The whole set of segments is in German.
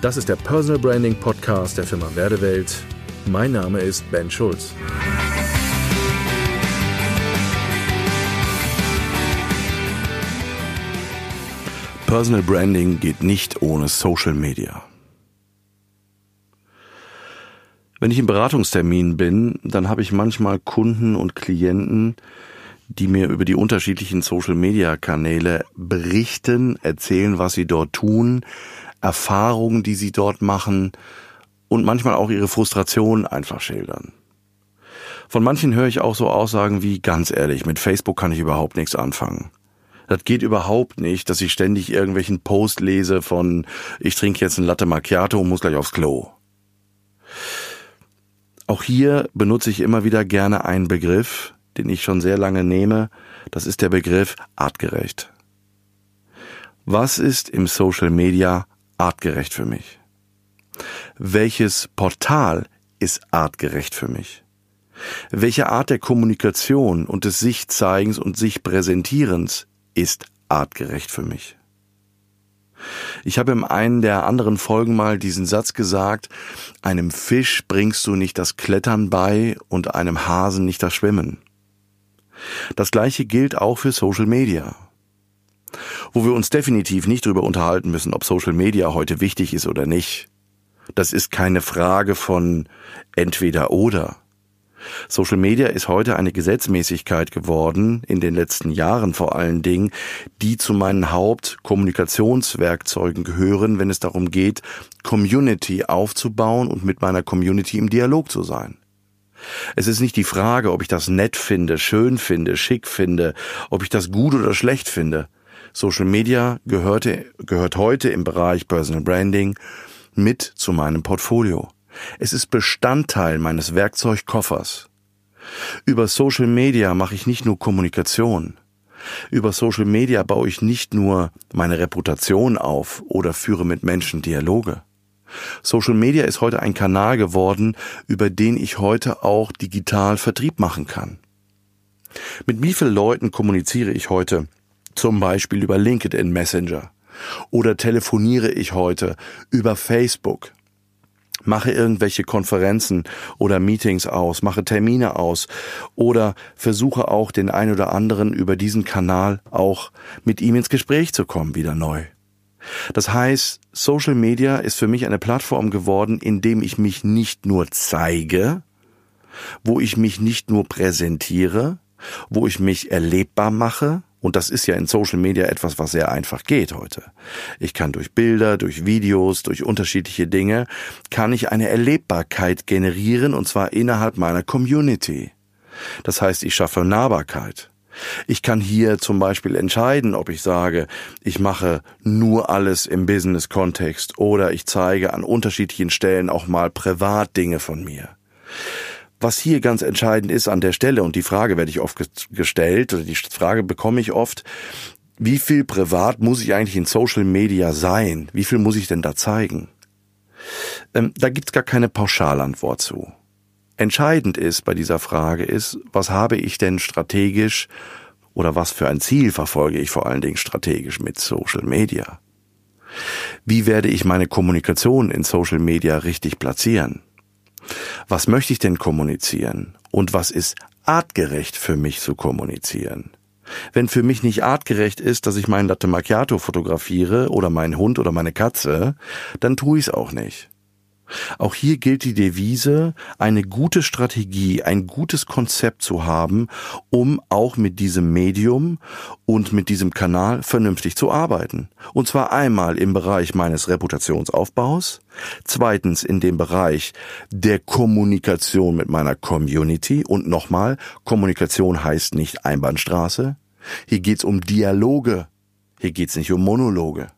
Das ist der Personal Branding Podcast der Firma Werdewelt. Mein Name ist Ben Schulz. Personal Branding geht nicht ohne Social Media. Wenn ich im Beratungstermin bin, dann habe ich manchmal Kunden und Klienten, die mir über die unterschiedlichen Social-Media-Kanäle berichten, erzählen, was sie dort tun, Erfahrungen, die sie dort machen und manchmal auch ihre Frustration einfach schildern. Von manchen höre ich auch so Aussagen wie, ganz ehrlich, mit Facebook kann ich überhaupt nichts anfangen. Das geht überhaupt nicht, dass ich ständig irgendwelchen Post lese von, ich trinke jetzt ein Latte Macchiato und muss gleich aufs Klo. Auch hier benutze ich immer wieder gerne einen Begriff, den ich schon sehr lange nehme. Das ist der Begriff artgerecht. Was ist im Social Media artgerecht für mich? Welches Portal ist artgerecht für mich? Welche Art der Kommunikation und des Sichtzeigens und sich Präsentierens ist artgerecht für mich? Ich habe in einen der anderen Folgen mal diesen Satz gesagt, einem Fisch bringst du nicht das Klettern bei und einem Hasen nicht das Schwimmen. Das gleiche gilt auch für Social Media. Wo wir uns definitiv nicht darüber unterhalten müssen, ob Social Media heute wichtig ist oder nicht. Das ist keine Frage von entweder oder. Social Media ist heute eine Gesetzmäßigkeit geworden, in den letzten Jahren vor allen Dingen, die zu meinen Hauptkommunikationswerkzeugen gehören, wenn es darum geht, Community aufzubauen und mit meiner Community im Dialog zu sein. Es ist nicht die Frage, ob ich das nett finde, schön finde, schick finde, ob ich das gut oder schlecht finde. Social Media gehörte, gehört heute im Bereich Personal Branding mit zu meinem Portfolio. Es ist Bestandteil meines Werkzeugkoffers. Über Social Media mache ich nicht nur Kommunikation. Über Social Media baue ich nicht nur meine Reputation auf oder führe mit Menschen Dialoge. Social Media ist heute ein Kanal geworden, über den ich heute auch digital Vertrieb machen kann. Mit wie vielen Leuten kommuniziere ich heute? Zum Beispiel über LinkedIn Messenger. Oder telefoniere ich heute über Facebook? Mache irgendwelche Konferenzen oder Meetings aus, mache Termine aus oder versuche auch den ein oder anderen über diesen Kanal auch mit ihm ins Gespräch zu kommen, wieder neu. Das heißt, Social Media ist für mich eine Plattform geworden, in dem ich mich nicht nur zeige, wo ich mich nicht nur präsentiere, wo ich mich erlebbar mache, und das ist ja in Social Media etwas, was sehr einfach geht heute. Ich kann durch Bilder, durch Videos, durch unterschiedliche Dinge, kann ich eine Erlebbarkeit generieren, und zwar innerhalb meiner Community. Das heißt, ich schaffe Nahbarkeit. Ich kann hier zum Beispiel entscheiden, ob ich sage, ich mache nur alles im Business-Kontext oder ich zeige an unterschiedlichen Stellen auch mal privat Dinge von mir. Was hier ganz entscheidend ist an der Stelle, und die Frage werde ich oft gestellt, oder die Frage bekomme ich oft, wie viel privat muss ich eigentlich in Social Media sein? Wie viel muss ich denn da zeigen? Ähm, da gibt's gar keine Pauschalantwort zu. Entscheidend ist bei dieser Frage ist, was habe ich denn strategisch oder was für ein Ziel verfolge ich vor allen Dingen strategisch mit Social Media? Wie werde ich meine Kommunikation in Social Media richtig platzieren? Was möchte ich denn kommunizieren? Und was ist artgerecht für mich zu kommunizieren? Wenn für mich nicht artgerecht ist, dass ich meinen Latte Macchiato fotografiere oder meinen Hund oder meine Katze, dann tue ich es auch nicht. Auch hier gilt die Devise, eine gute Strategie, ein gutes Konzept zu haben, um auch mit diesem Medium und mit diesem Kanal vernünftig zu arbeiten. Und zwar einmal im Bereich meines Reputationsaufbaus, zweitens in dem Bereich der Kommunikation mit meiner Community und nochmal, Kommunikation heißt nicht Einbahnstraße. Hier geht's um Dialoge. Hier geht's nicht um Monologe.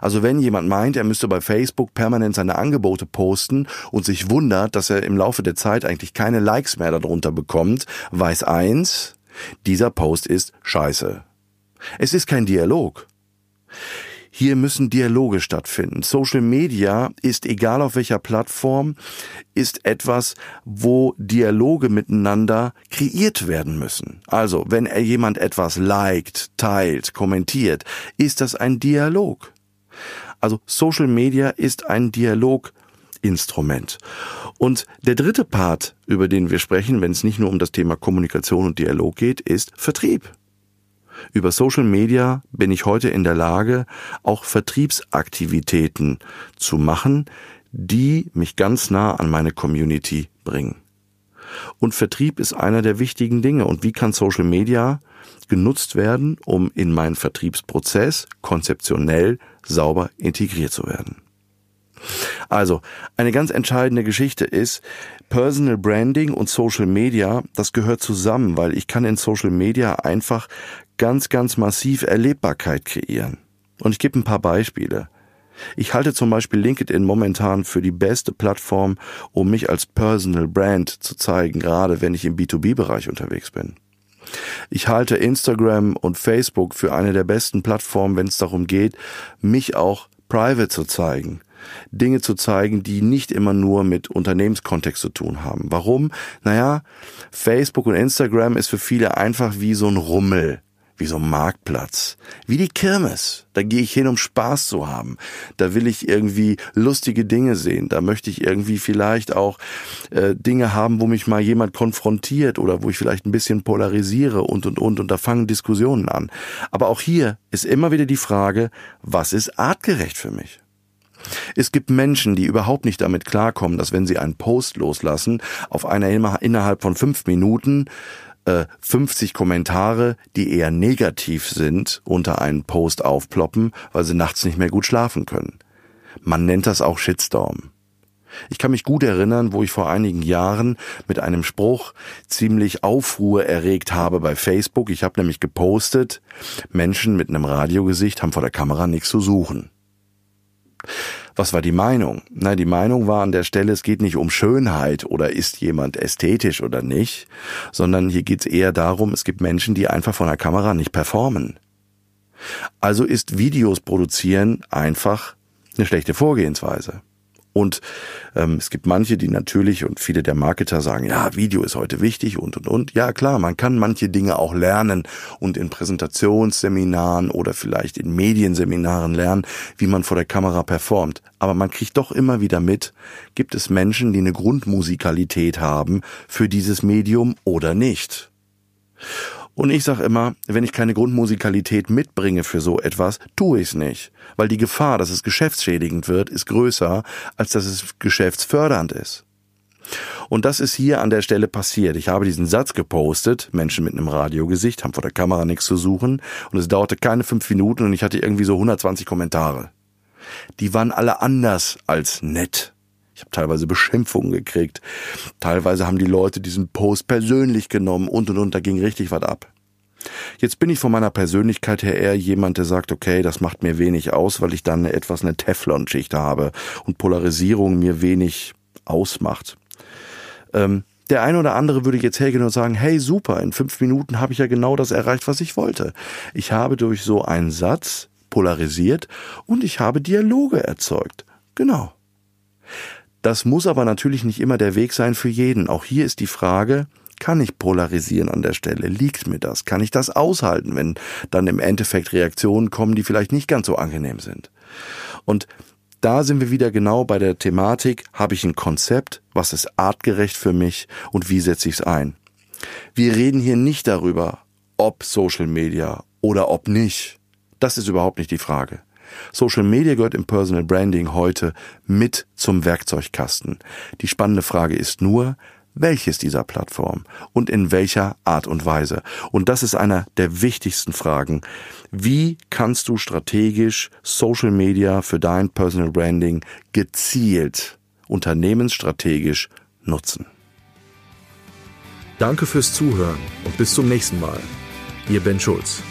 Also wenn jemand meint, er müsste bei Facebook permanent seine Angebote posten und sich wundert, dass er im Laufe der Zeit eigentlich keine Likes mehr darunter bekommt, weiß eins, dieser Post ist scheiße. Es ist kein Dialog. Hier müssen Dialoge stattfinden. Social Media ist, egal auf welcher Plattform, ist etwas, wo Dialoge miteinander kreiert werden müssen. Also, wenn jemand etwas liked, teilt, kommentiert, ist das ein Dialog. Also Social Media ist ein Dialoginstrument. Und der dritte Part, über den wir sprechen, wenn es nicht nur um das Thema Kommunikation und Dialog geht, ist Vertrieb. Über Social Media bin ich heute in der Lage, auch Vertriebsaktivitäten zu machen, die mich ganz nah an meine Community bringen. Und Vertrieb ist einer der wichtigen Dinge. Und wie kann Social Media genutzt werden, um in meinen Vertriebsprozess konzeptionell sauber integriert zu werden? Also, eine ganz entscheidende Geschichte ist, Personal Branding und Social Media, das gehört zusammen, weil ich kann in Social Media einfach ganz, ganz massiv Erlebbarkeit kreieren. Und ich gebe ein paar Beispiele. Ich halte zum Beispiel LinkedIn momentan für die beste Plattform, um mich als Personal Brand zu zeigen, gerade wenn ich im B2B-Bereich unterwegs bin. Ich halte Instagram und Facebook für eine der besten Plattformen, wenn es darum geht, mich auch private zu zeigen. Dinge zu zeigen, die nicht immer nur mit Unternehmenskontext zu tun haben. Warum? Naja, Facebook und Instagram ist für viele einfach wie so ein Rummel wie so ein Marktplatz, wie die Kirmes. Da gehe ich hin, um Spaß zu haben. Da will ich irgendwie lustige Dinge sehen. Da möchte ich irgendwie vielleicht auch äh, Dinge haben, wo mich mal jemand konfrontiert oder wo ich vielleicht ein bisschen polarisiere und und und und da fangen Diskussionen an. Aber auch hier ist immer wieder die Frage, was ist artgerecht für mich? Es gibt Menschen, die überhaupt nicht damit klarkommen, dass wenn sie einen Post loslassen, auf einer innerhalb von fünf Minuten 50 äh, Kommentare, die eher negativ sind, unter einen Post aufploppen, weil sie nachts nicht mehr gut schlafen können. Man nennt das auch Shitstorm. Ich kann mich gut erinnern, wo ich vor einigen Jahren mit einem Spruch ziemlich Aufruhr erregt habe bei Facebook. Ich habe nämlich gepostet, Menschen mit einem Radiogesicht haben vor der Kamera nichts zu suchen. Was war die Meinung? Na, die Meinung war an der Stelle, es geht nicht um Schönheit oder ist jemand ästhetisch oder nicht, sondern hier geht es eher darum, es gibt Menschen, die einfach von der Kamera nicht performen. Also ist Videos produzieren einfach eine schlechte Vorgehensweise. Und ähm, es gibt manche, die natürlich und viele der Marketer sagen, ja, Video ist heute wichtig und und und. Ja, klar, man kann manche Dinge auch lernen und in Präsentationsseminaren oder vielleicht in Medienseminaren lernen, wie man vor der Kamera performt. Aber man kriegt doch immer wieder mit, gibt es Menschen, die eine Grundmusikalität haben für dieses Medium oder nicht. Und ich sage immer, wenn ich keine Grundmusikalität mitbringe für so etwas, tue ich es nicht. Weil die Gefahr, dass es geschäftsschädigend wird, ist größer, als dass es geschäftsfördernd ist. Und das ist hier an der Stelle passiert. Ich habe diesen Satz gepostet, Menschen mit einem Radiogesicht haben vor der Kamera nichts zu suchen und es dauerte keine fünf Minuten und ich hatte irgendwie so 120 Kommentare. Die waren alle anders als nett. Ich habe teilweise Beschimpfungen gekriegt. Teilweise haben die Leute diesen Post persönlich genommen und und und, da ging richtig was ab. Jetzt bin ich von meiner Persönlichkeit her eher jemand, der sagt, okay, das macht mir wenig aus, weil ich dann etwas eine Teflon-Schicht habe und Polarisierung mir wenig ausmacht. Ähm, der eine oder andere würde jetzt hergehen und sagen, hey super, in fünf Minuten habe ich ja genau das erreicht, was ich wollte. Ich habe durch so einen Satz polarisiert und ich habe Dialoge erzeugt. Genau. Das muss aber natürlich nicht immer der Weg sein für jeden. Auch hier ist die Frage, kann ich polarisieren an der Stelle? Liegt mir das? Kann ich das aushalten, wenn dann im Endeffekt Reaktionen kommen, die vielleicht nicht ganz so angenehm sind? Und da sind wir wieder genau bei der Thematik, habe ich ein Konzept, was ist artgerecht für mich und wie setze ich es ein? Wir reden hier nicht darüber, ob Social Media oder ob nicht. Das ist überhaupt nicht die Frage. Social Media gehört im Personal Branding heute mit zum Werkzeugkasten. Die spannende Frage ist nur, welches dieser Plattformen und in welcher Art und Weise. Und das ist einer der wichtigsten Fragen. Wie kannst du strategisch Social Media für dein Personal Branding gezielt, unternehmensstrategisch nutzen? Danke fürs Zuhören und bis zum nächsten Mal. Ihr Ben Schulz.